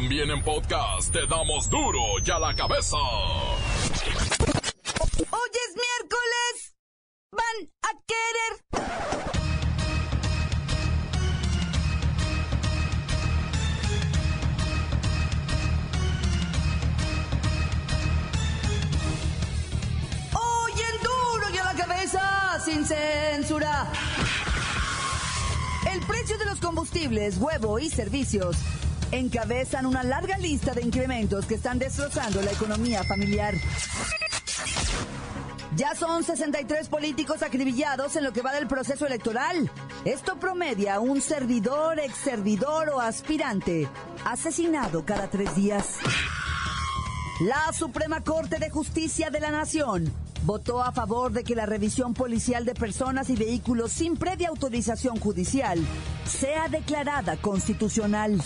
También en podcast te damos duro y a la cabeza. Hoy es miércoles. Van a querer. Hoy en duro y a la cabeza, sin censura. El precio de los combustibles, huevo y servicios encabezan una larga lista de incrementos que están destrozando la economía familiar. Ya son 63 políticos acribillados en lo que va del proceso electoral. Esto promedia un servidor, ex servidor o aspirante asesinado cada tres días. La Suprema Corte de Justicia de la Nación votó a favor de que la revisión policial de personas y vehículos sin previa autorización judicial sea declarada constitucional.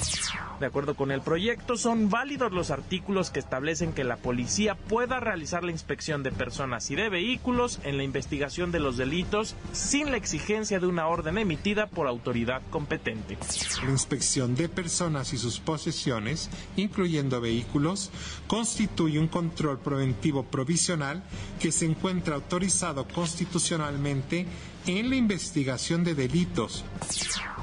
De acuerdo con el proyecto, son válidos los artículos que establecen que la policía pueda realizar la inspección de personas y de vehículos en la investigación de los delitos sin la exigencia de una orden emitida por autoridad competente. La inspección de personas y sus posesiones, incluyendo vehículos, constituye un control preventivo provisional que se encuentra autorizado constitucionalmente en la investigación de delitos.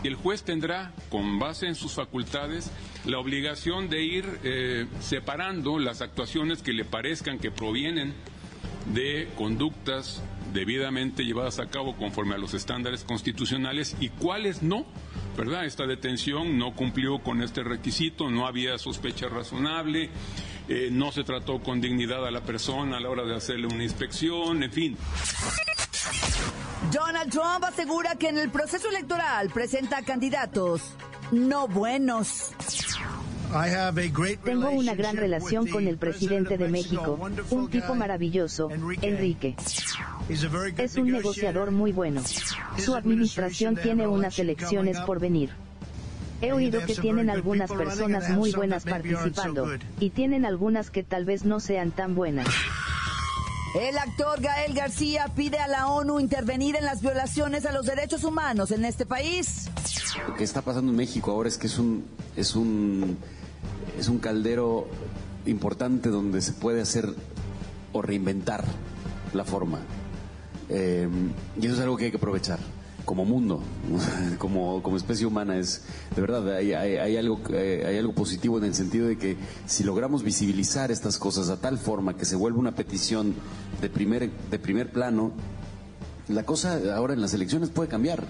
El juez tendrá, con base en sus facultades, la obligación de ir eh, separando las actuaciones que le parezcan que provienen de conductas debidamente llevadas a cabo conforme a los estándares constitucionales y cuáles no. ¿Verdad? Esta detención no cumplió con este requisito, no había sospecha razonable, eh, no se trató con dignidad a la persona a la hora de hacerle una inspección, en fin. Donald Trump asegura que en el proceso electoral presenta candidatos no buenos. Tengo una gran relación con el presidente de México, un tipo maravilloso, Enrique. Es un negociador muy bueno. Su administración tiene unas elecciones por venir. He oído que tienen algunas personas muy buenas participando, y tienen algunas que tal vez no sean tan buenas. El actor Gael García pide a la ONU intervenir en las violaciones a los derechos humanos en este país. Lo que está pasando en México ahora es que es un es un es un caldero importante donde se puede hacer o reinventar la forma. Eh, y eso es algo que hay que aprovechar como mundo, como, como especie humana. Es de verdad hay, hay, hay algo eh, hay algo positivo en el sentido de que si logramos visibilizar estas cosas a tal forma que se vuelva una petición de primer de primer plano, la cosa ahora en las elecciones puede cambiar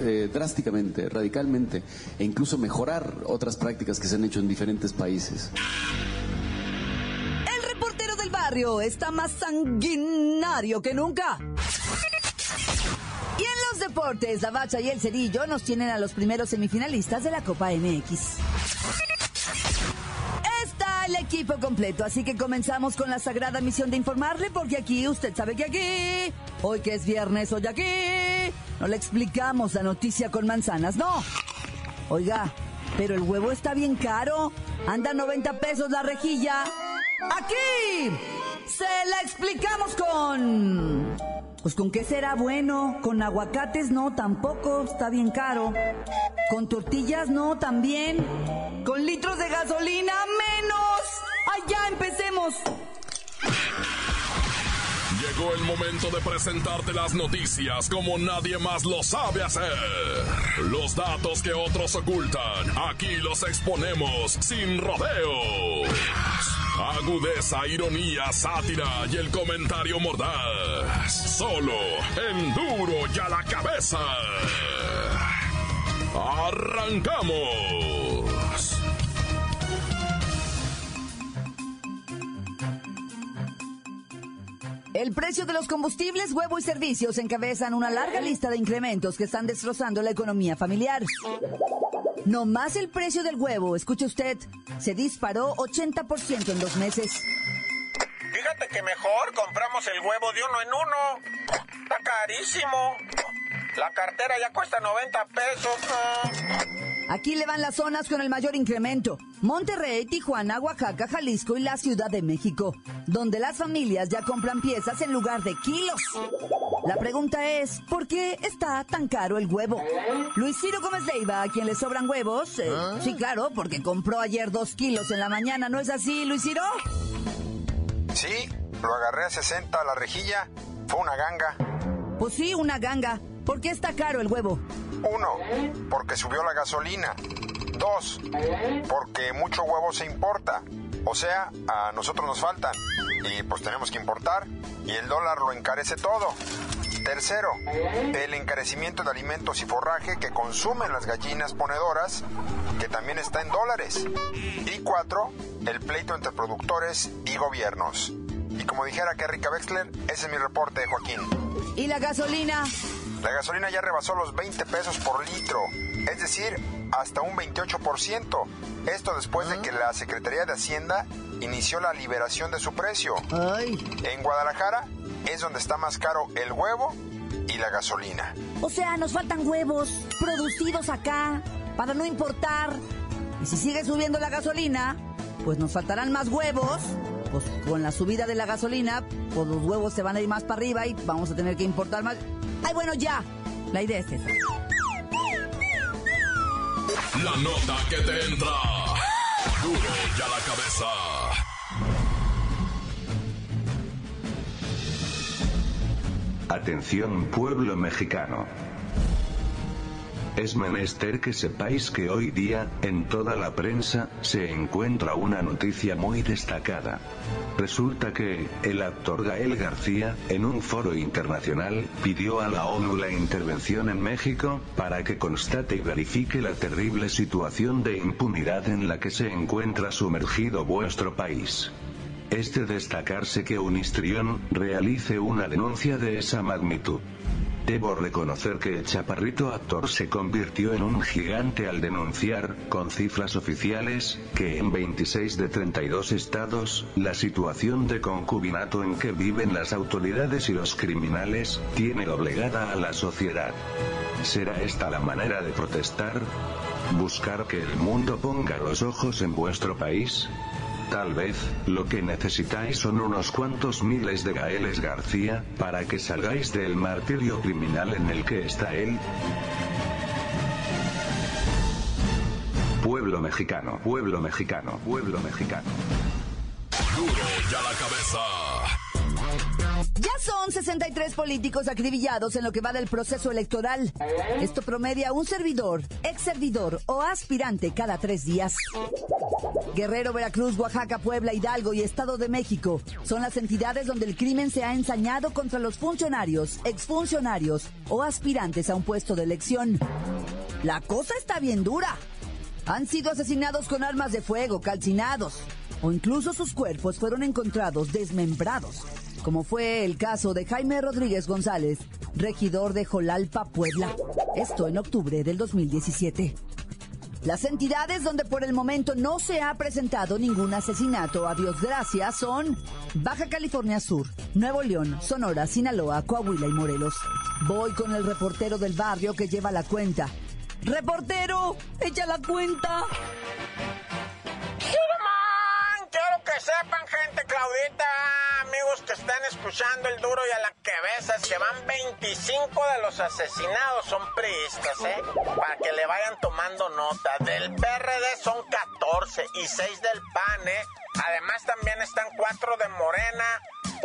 eh, drásticamente, radicalmente, e incluso mejorar otras prácticas que se han hecho en diferentes países. El reportero del barrio está más sanguinario que nunca. La Bacha y el Cerillo nos tienen a los primeros semifinalistas de la Copa MX. Está el equipo completo, así que comenzamos con la sagrada misión de informarle, porque aquí, usted sabe que aquí, hoy que es viernes, hoy aquí, no le explicamos la noticia con manzanas, no. Oiga, pero el huevo está bien caro, anda 90 pesos la rejilla. Aquí se la explicamos con... Pues con qué será bueno, con aguacates no, tampoco, está bien caro. Con tortillas no, también. Con litros de gasolina menos. ¡Ay, ya empecemos! Llegó el momento de presentarte las noticias como nadie más lo sabe hacer. Los datos que otros ocultan, aquí los exponemos sin rodeos. Agudeza, ironía, sátira y el comentario mordaz. Solo en duro y a la cabeza. ¡Arrancamos! El precio de los combustibles, huevo y servicios encabezan una larga lista de incrementos que están destrozando la economía familiar. No más el precio del huevo, escuche usted, se disparó 80% en dos meses. Fíjate que mejor compramos el huevo de uno en uno. Está carísimo. La cartera ya cuesta 90 pesos. Aquí le van las zonas con el mayor incremento. Monterrey, Tijuana, Oaxaca, Jalisco y la Ciudad de México, donde las familias ya compran piezas en lugar de kilos. La pregunta es, ¿por qué está tan caro el huevo? Luis Ciro Gómez Leiva, a quien le sobran huevos. Eh, ¿Ah? Sí, claro, porque compró ayer dos kilos en la mañana, ¿no es así, Luis Ciro? Sí, lo agarré a 60 a la rejilla. Fue una ganga. Pues sí, una ganga. ¿Por qué está caro el huevo? Uno, porque subió la gasolina. Dos, porque mucho huevo se importa. O sea, a nosotros nos faltan. Y pues tenemos que importar. Y el dólar lo encarece todo. Tercero, el encarecimiento de alimentos y forraje que consumen las gallinas ponedoras, que también está en dólares. Y cuatro, el pleito entre productores y gobiernos. Y como dijera Kerrika Wexler, ese es mi reporte, Joaquín. ¿Y la gasolina? La gasolina ya rebasó los 20 pesos por litro, es decir, hasta un 28%. Esto después de que la Secretaría de Hacienda inició la liberación de su precio. Ay. En Guadalajara es donde está más caro el huevo y la gasolina. O sea, nos faltan huevos producidos acá para no importar. Y si sigue subiendo la gasolina, pues nos faltarán más huevos. Pues con la subida de la gasolina, pues los huevos se van a ir más para arriba y vamos a tener que importar más. Ay, bueno, ya. La idea es esa. La nota que te entra. Duro ya la cabeza. Atención pueblo mexicano. Es menester que sepáis que hoy día, en toda la prensa, se encuentra una noticia muy destacada. Resulta que, el actor Gael García, en un foro internacional, pidió a la ONU la intervención en México, para que constate y verifique la terrible situación de impunidad en la que se encuentra sumergido vuestro país. Es de destacarse que un histrión realice una denuncia de esa magnitud. Debo reconocer que el chaparrito actor se convirtió en un gigante al denunciar, con cifras oficiales, que en 26 de 32 estados, la situación de concubinato en que viven las autoridades y los criminales, tiene obligada a la sociedad. ¿Será esta la manera de protestar? ¿Buscar que el mundo ponga los ojos en vuestro país? Tal vez, lo que necesitáis son unos cuantos miles de Gaeles García, para que salgáis del martirio criminal en el que está él. Pueblo mexicano, pueblo mexicano, pueblo mexicano. Ya la cabeza. Ya son 63 políticos acribillados en lo que va del proceso electoral. Esto promedia un servidor, ex servidor o aspirante cada tres días. Guerrero, Veracruz, Oaxaca, Puebla, Hidalgo y Estado de México son las entidades donde el crimen se ha ensañado contra los funcionarios, exfuncionarios o aspirantes a un puesto de elección. La cosa está bien dura. Han sido asesinados con armas de fuego, calcinados, o incluso sus cuerpos fueron encontrados desmembrados, como fue el caso de Jaime Rodríguez González, regidor de Jolalpa, Puebla. Esto en octubre del 2017. Las entidades donde por el momento no se ha presentado ningún asesinato, a Dios gracias, son Baja California Sur, Nuevo León, Sonora, Sinaloa, Coahuila y Morelos. Voy con el reportero del barrio que lleva la cuenta. ¡Reportero! ¡Echa la cuenta! Que sepan, gente Claudita, amigos que están escuchando el duro y a la que besas, que van 25 de los asesinados son priistas, ¿eh? Para que le vayan tomando nota. Del PRD son 14 y 6 del PAN, ¿eh? Además también están 4 de Morena,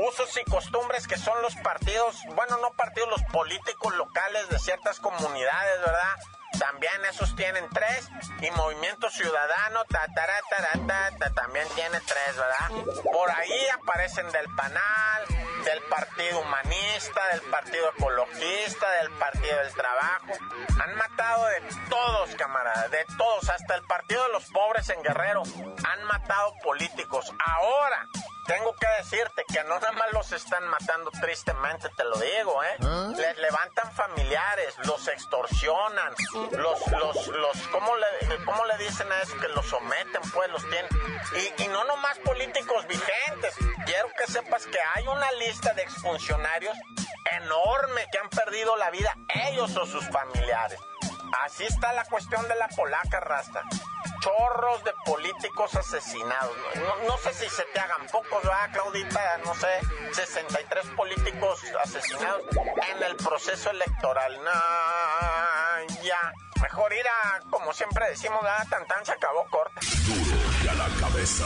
usos y costumbres que son los partidos, bueno, no partidos, los políticos locales de ciertas comunidades, ¿verdad? También esos tienen tres. Y Movimiento Ciudadano, ta, tará, tará, ta, ta, también tiene tres, ¿verdad? Por ahí aparecen del PANAL, del Partido Humanista, del Partido Ecologista, del Partido del Trabajo. Han matado de todos, camaradas, de todos, hasta el Partido de los Pobres en Guerrero. Han matado políticos. Ahora, tengo que decirte que no nada más los están matando tristemente, te lo digo, ¿eh? Les levantan familiares, los extorsionan, los, los, los, ¿cómo le, cómo le dicen a eso? Que los someten, pues, los tienen. Y, y no nomás políticos vigentes. Quiero que sepas que hay una lista de exfuncionarios enorme que han perdido la vida, ellos o sus familiares. Así está la cuestión de la polaca, Rasta. Chorros de políticos asesinados. No, sé si se te hagan pocos, ¿verdad, Claudita? No sé, 63 políticos asesinados en el proceso electoral. No, ya. Mejor ir a, como siempre decimos, ¿verdad? Tan tan se acabó corta. Duro y a la cabeza.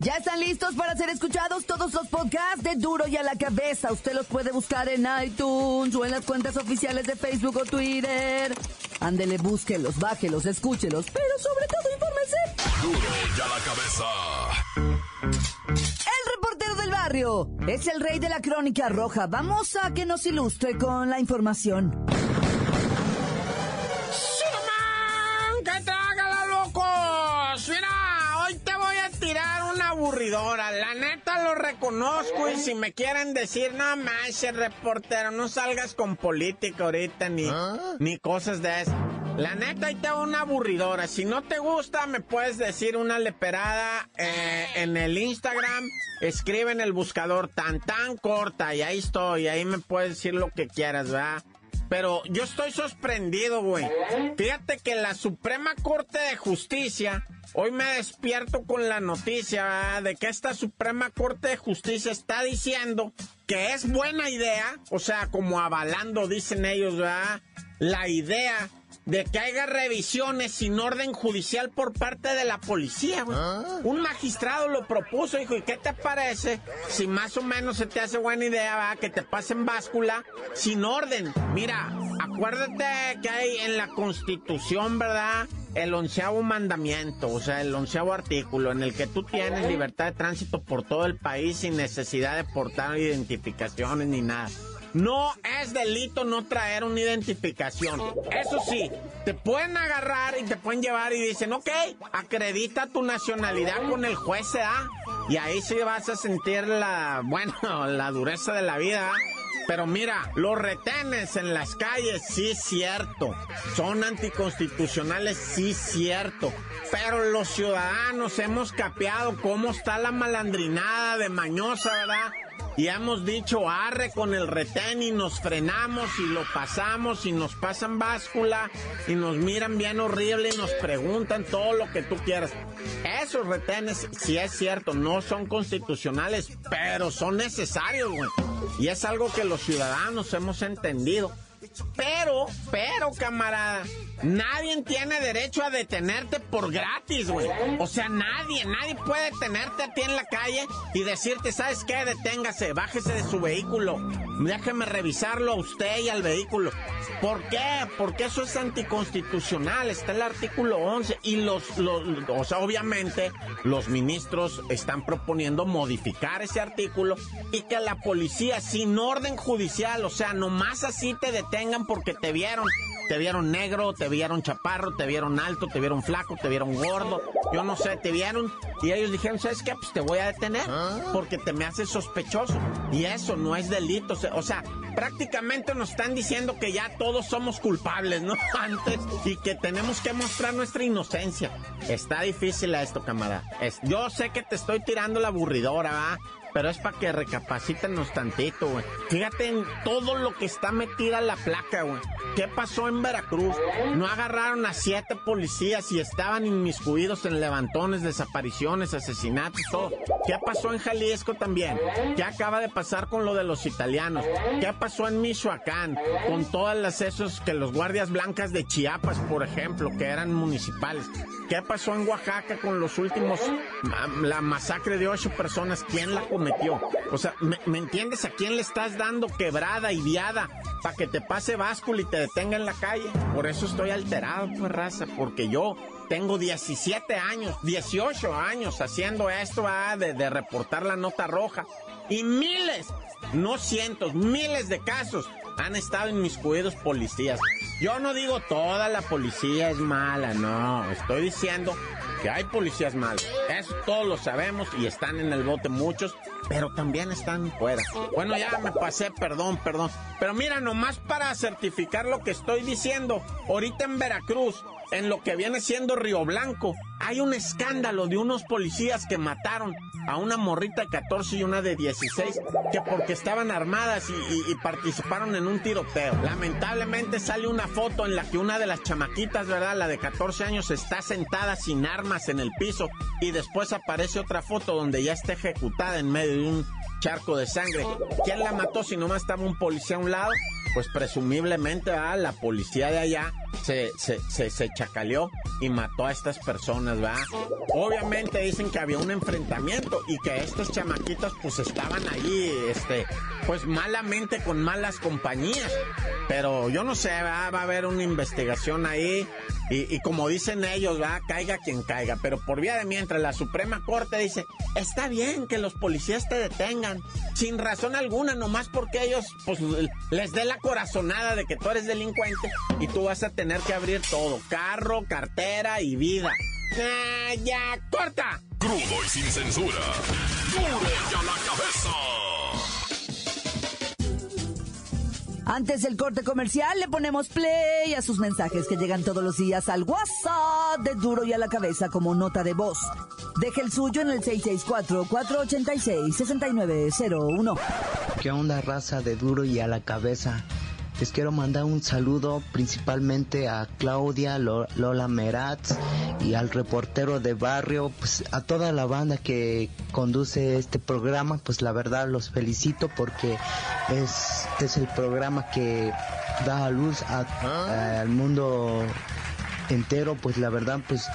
Ya están listos para ser escuchados todos los podcasts de Duro y a la cabeza. Usted los puede buscar en iTunes o en las cuentas oficiales de Facebook o Twitter. Ándele, búsquelos, bájelos, escúchelos, pero sobre todo infórmese. Duro y a la cabeza. El reportero del barrio es el rey de la crónica roja. Vamos a que nos ilustre con la información. La neta lo reconozco y si me quieren decir, no más, reportero, no salgas con política ahorita ni, ¿Ah? ni cosas de eso. La neta, ahí tengo una aburridora. Si no te gusta, me puedes decir una leperada eh, en el Instagram. Escribe en el buscador tan tan corta y ahí estoy. Ahí me puedes decir lo que quieras, ¿verdad? Pero yo estoy sorprendido, güey. Fíjate que la Suprema Corte de Justicia Hoy me despierto con la noticia de que esta Suprema Corte de Justicia está diciendo que es buena idea, o sea, como avalando, dicen ellos, ¿verdad? La idea de que haya revisiones sin orden judicial por parte de la policía, güey. ¿Ah? Un magistrado lo propuso, dijo, ¿y qué te parece si más o menos se te hace buena idea, que te pasen báscula sin orden? Mira, acuérdate que hay en la Constitución, ¿verdad? el onceavo mandamiento, o sea, el onceavo artículo, en el que tú tienes libertad de tránsito por todo el país sin necesidad de portar identificaciones ni nada. No es delito no traer una identificación. Eso sí, te pueden agarrar y te pueden llevar y dicen, ok, acredita tu nacionalidad con el juez, ¿ah? Y ahí sí vas a sentir la, bueno, la dureza de la vida. Pero mira, los retenes en las calles, sí cierto. Son anticonstitucionales, sí cierto. Pero los ciudadanos hemos capeado cómo está la malandrinada de mañosa, ¿verdad? Y hemos dicho arre con el retén y nos frenamos y lo pasamos y nos pasan báscula y nos miran bien horrible y nos preguntan todo lo que tú quieras. Esos retenes, si es cierto, no son constitucionales, pero son necesarios, güey. Y es algo que los ciudadanos hemos entendido. Pero, pero, camarada, nadie tiene derecho a detenerte por gratis, güey. O sea, nadie, nadie puede detenerte a ti en la calle y decirte, ¿sabes qué? Deténgase, bájese de su vehículo. Déjeme revisarlo a usted y al vehículo. ¿Por qué? Porque eso es anticonstitucional. Está el artículo 11 y los, los, o sea, obviamente los ministros están proponiendo modificar ese artículo y que la policía sin orden judicial, o sea, nomás así te detengan porque te vieron te vieron negro, te vieron chaparro, te vieron alto, te vieron flaco, te vieron gordo, yo no sé, te vieron y ellos dijeron, ¿sabes qué? Pues te voy a detener ¿Ah? porque te me haces sospechoso. Y eso no es delito, o sea, prácticamente nos están diciendo que ya todos somos culpables, ¿no? Antes y que tenemos que mostrar nuestra inocencia. Está difícil esto, camarada. Yo sé que te estoy tirando la aburridora, ¿va? Pero es para que recapacítenos tantito, güey. Fíjate en todo lo que está metida la placa, güey. ¿Qué pasó en Veracruz? No agarraron a siete policías y estaban inmiscuidos en levantones, desapariciones, asesinatos, todo. ¿Qué pasó en Jalisco también? ¿Qué acaba de pasar con lo de los italianos? ¿Qué pasó en Michoacán? Con todas las esos que los guardias blancas de Chiapas, por ejemplo, que eran municipales. ¿Qué pasó en Oaxaca con los últimos, la masacre de ocho personas? ¿Quién la cometió? O sea, ¿me, entiendes a quién le estás dando quebrada y viada para que te pase báscula y te detenga en la calle? Por eso estoy alterado, pues, raza, porque yo tengo 17 años, 18 años haciendo esto ah, de, de reportar la nota roja. Y miles, no cientos, miles de casos han estado inmiscuidos policías. Yo no digo toda la policía es mala, no. Estoy diciendo que hay policías malos. Eso todos lo sabemos y están en el bote muchos, pero también están fuera. Bueno, ya me pasé, perdón, perdón. Pero mira, nomás para certificar lo que estoy diciendo, ahorita en Veracruz, en lo que viene siendo Río Blanco, hay un escándalo de unos policías que mataron a una morrita de 14 y una de 16, que porque estaban armadas y, participaron en un tiroteo. Lamentablemente sale una foto en la que una de las chamaquitas, ¿verdad? La de 14 años está sentada sin armas en el piso y después aparece otra foto donde ya está ejecutada en medio de un charco de sangre. ¿Quién la mató si nomás estaba un policía a un lado? Pues presumiblemente la policía de allá se, se, se, se, chacaleó y mató a estas personas, ¿va? Obviamente dicen que había un enfrentamiento y que estos chamaquitos pues estaban allí, este, pues malamente con malas compañías. Pero yo no sé, ¿va? va a haber una investigación ahí y, como dicen ellos, va, caiga quien caiga. Pero por vía de mientras, la Suprema Corte dice, está bien que los policías te detengan, sin razón alguna, nomás porque ellos, pues, les dé la corazonada de que tú eres delincuente y tú vas a tener que abrir todo, carro, cartera y vida. Ah, ya, corta. Crudo y sin censura. Duro ya la cabeza. Antes del corte comercial le ponemos play a sus mensajes que llegan todos los días al WhatsApp de Duro y a la cabeza como nota de voz. Deje el suyo en el 664-486-6901. ¿Qué onda raza de Duro y a la cabeza? Les quiero mandar un saludo principalmente a Claudia, Lola Meratz y al reportero de barrio, pues a toda la banda que conduce este programa, pues la verdad los felicito porque es, es el programa que da a luz ah. al mundo entero, pues la verdad pues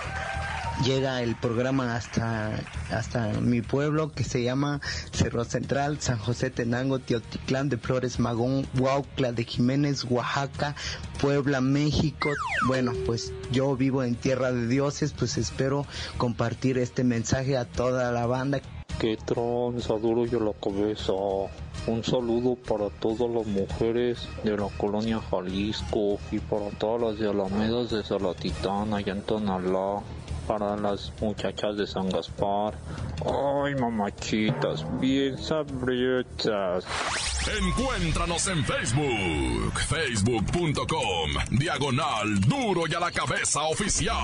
llega el programa hasta, hasta mi pueblo que se llama Cerro Central, San José Tenango, Teotitlán de Flores Magón, Huaucla de Jiménez, Oaxaca, Puebla, México. Bueno, pues yo vivo en Tierra de Dioses, pues espero compartir este mensaje a toda la banda. Que tronza duro yo la cabeza. Un saludo para todas las mujeres de la colonia Jalisco y para todas las de Alamedas de Salatitán, allá en Tonalá para las muchachas de San Gaspar. Ay, mamachitas, bien sabritas. Encuéntranos en Facebook, facebook.com, diagonal duro y a la cabeza oficial.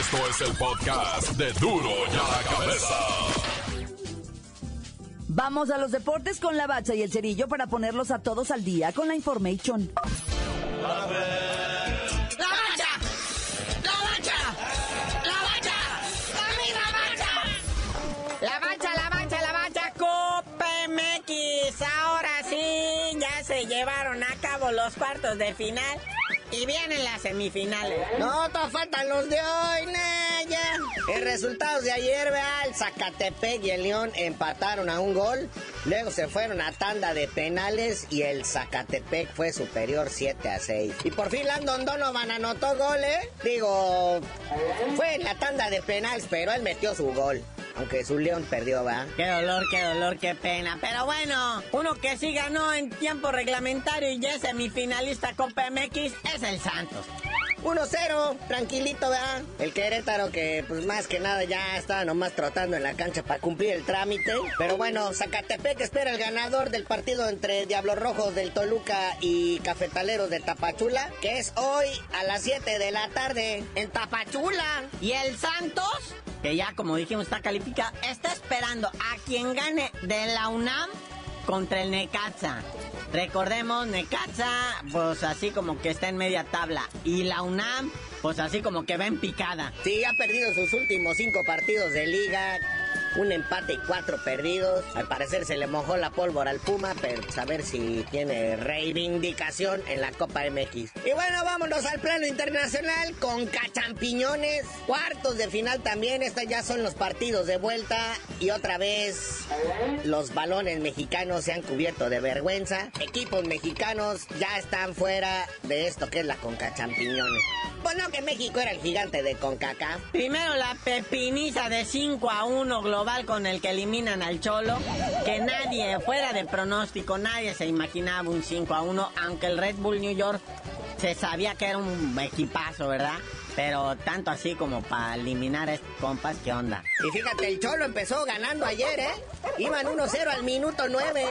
Esto es el podcast de duro y a la cabeza. Vamos a los deportes con la bacha y el cerillo para ponerlos a todos al día con la information. Los cuartos de final y vienen las semifinales. No, te faltan los de hoy, Naya. El resultado de ayer, vea, el Zacatepec y el León empataron a un gol. Luego se fueron a tanda de penales y el Zacatepec fue superior 7 a 6. Y por fin Landon Donovan anotó gol, ¿eh? Digo, fue en la tanda de penales, pero él metió su gol. Aunque su León perdió, va. Qué dolor, qué dolor, qué pena. Pero bueno, uno que sí ganó en tiempo reglamentario y ya es semifinalista Copa MX es el Santos. 1-0, tranquilito, ¿verdad? El Querétaro que, pues más que nada, ya está nomás trotando en la cancha para cumplir el trámite. Pero bueno, Zacatepec espera el ganador del partido entre Diablos Rojos del Toluca y Cafetaleros de Tapachula, que es hoy a las 7 de la tarde en Tapachula. Y el Santos, que ya como dijimos está calificado, está esperando a quien gane de la UNAM contra el Necaxa. Recordemos, Necaxa, pues así como que está en media tabla. Y la UNAM, pues así como que va en picada. Sí, ha perdido sus últimos cinco partidos de liga un empate y cuatro perdidos. Al parecer se le mojó la pólvora al Puma, pero pues, a ver si tiene reivindicación en la Copa MX. Y bueno, vámonos al plano internacional con cachampiñones. Cuartos de final también. Estos ya son los partidos de vuelta. Y otra vez los balones mexicanos se han cubierto de vergüenza. Equipos mexicanos ya están fuera de esto que es la Conca Champiñones. Pues no, que México era el gigante de CONCACAF. Primero la pepiniza de 5 a 1 global con el que eliminan al Cholo. Que nadie, fuera de pronóstico, nadie se imaginaba un 5 a 1, aunque el Red Bull New York se sabía que era un equipazo, ¿verdad? Pero tanto así como para eliminar a estos compas, ¿qué onda? Y fíjate, el Cholo empezó ganando ayer, ¿eh? Iban 1-0 al minuto 9.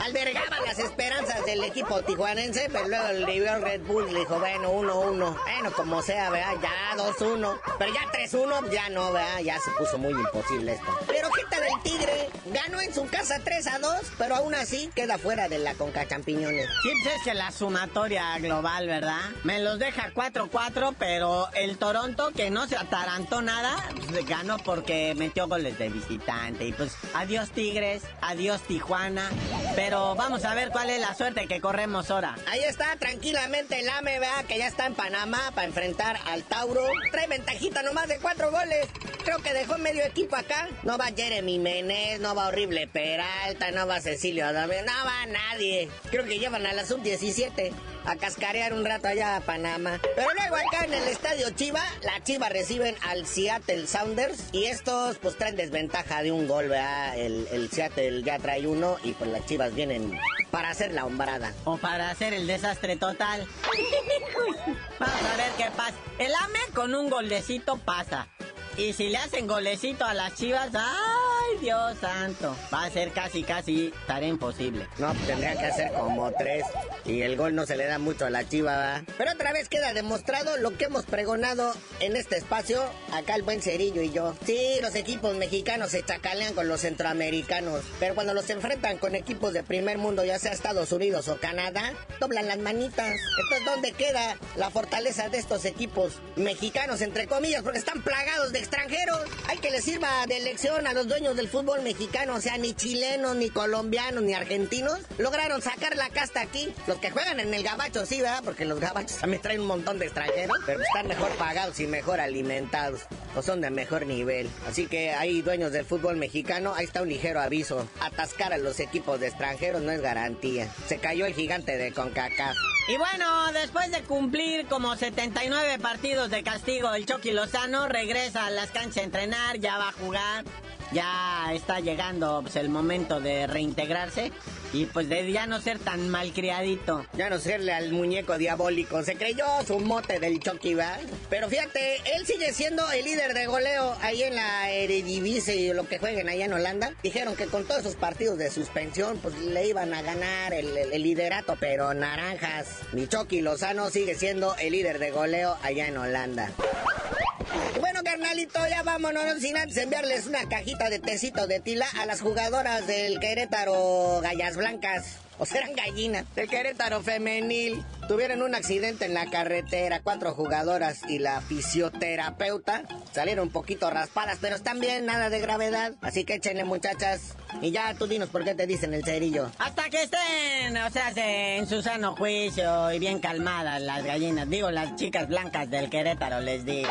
Albergaban las esperanzas del equipo tijuanense, pero luego New York Red Bull dijo, bueno, 1-1. Bueno, como sea, ¿verdad? Ya 2-1. Pero ya 3-1, ya no, ¿verdad? Ya se puso muy imposible esto. Pero ¿qué tal el Tigre? Ganó en su casa 3-2, pero aún así queda fuera de la Conca Champiñones. Sí, pues es que la sumatoria global, ¿verdad? Me los deja 4-4, pero el Toronto, que no se atarantó nada, pues, ganó porque metió goles de visitante. Y pues, adiós Tigres, adiós Tijuana. Pero vamos a ver cuál es la suerte que corremos ahora. Ahí está, tranquilamente el AME, vea que ya está en Panamá para enfrentar al Tauro. Trae ventajita nomás de cuatro goles. Creo que dejó medio equipo acá. No va Jeremy Menez, no va Horrible Peralta, no va Cecilio Adame, no va nadie. Creo que llevan a la sub-17 a cascarear un rato allá a Panamá. Pero luego acá en el estadio Chiva, la Chiva reciben al Seattle Sounders y estos pues traen desventaja de un gol, ¿verdad? El, el Seattle ya trae uno y pues las Chivas vienen para hacer la hombrada. O para hacer el desastre total. Vamos a ver qué pasa. El AME con un golecito pasa. Y si le hacen golecito a las chivas, ¡ay, Dios santo! Va a ser casi, casi tarea imposible. No, pues tendría que hacer como tres. Y el gol no se le da mucho a la chiva, ¿verdad? Pero otra vez queda demostrado lo que hemos pregonado en este espacio, acá el buen Cerillo y yo. Sí, los equipos mexicanos se chacalean con los centroamericanos. Pero cuando los enfrentan con equipos de primer mundo, ya sea Estados Unidos o Canadá, doblan las manitas. Entonces, ¿dónde queda la fortaleza de estos equipos mexicanos, entre comillas? Porque están plagados de extranjeros. Hay que les sirva de lección a los dueños del fútbol mexicano, o sea, ni chilenos, ni colombianos, ni argentinos, lograron sacar la casta aquí. Los que juegan en el gabacho, sí, ¿verdad? Porque los gabachos también traen un montón de extranjeros, pero están mejor pagados y mejor alimentados, o son de mejor nivel. Así que hay dueños del fútbol mexicano, ahí está un ligero aviso. Atascar a los equipos de extranjeros no es garantía. Se cayó el gigante de CONCACAF. Y bueno, después de cumplir como 79 partidos de castigo, el Chucky Lozano regresa a las canchas entrenar, ya va a jugar, ya está llegando pues, el momento de reintegrarse y pues de ya no ser tan malcriadito. Ya no serle al muñeco diabólico. Se creyó su mote del Chucky, ¿va? Pero fíjate, él sigue siendo el líder de goleo ahí en la Eredivisie y lo que jueguen allá en Holanda. Dijeron que con todos esos partidos de suspensión, pues le iban a ganar el- el liderato, pero naranjas. Mi Chucky Lozano sigue siendo el líder de goleo allá en Holanda. Bueno, carnalito, ya vámonos, no sin antes enviarles una cajita de tecito de tila a las jugadoras del Querétaro Gallas Blancas. O serán gallinas, del Querétaro Femenil. Tuvieron un accidente en la carretera, cuatro jugadoras y la fisioterapeuta. Salieron un poquito raspadas, pero están bien, nada de gravedad. Así que échenle, muchachas. Y ya tú dinos por qué te dicen el cerillo. Hasta que estén, o sea, se- en su sano juicio y bien calmadas las gallinas. Digo, las chicas blancas del Querétaro, les digo.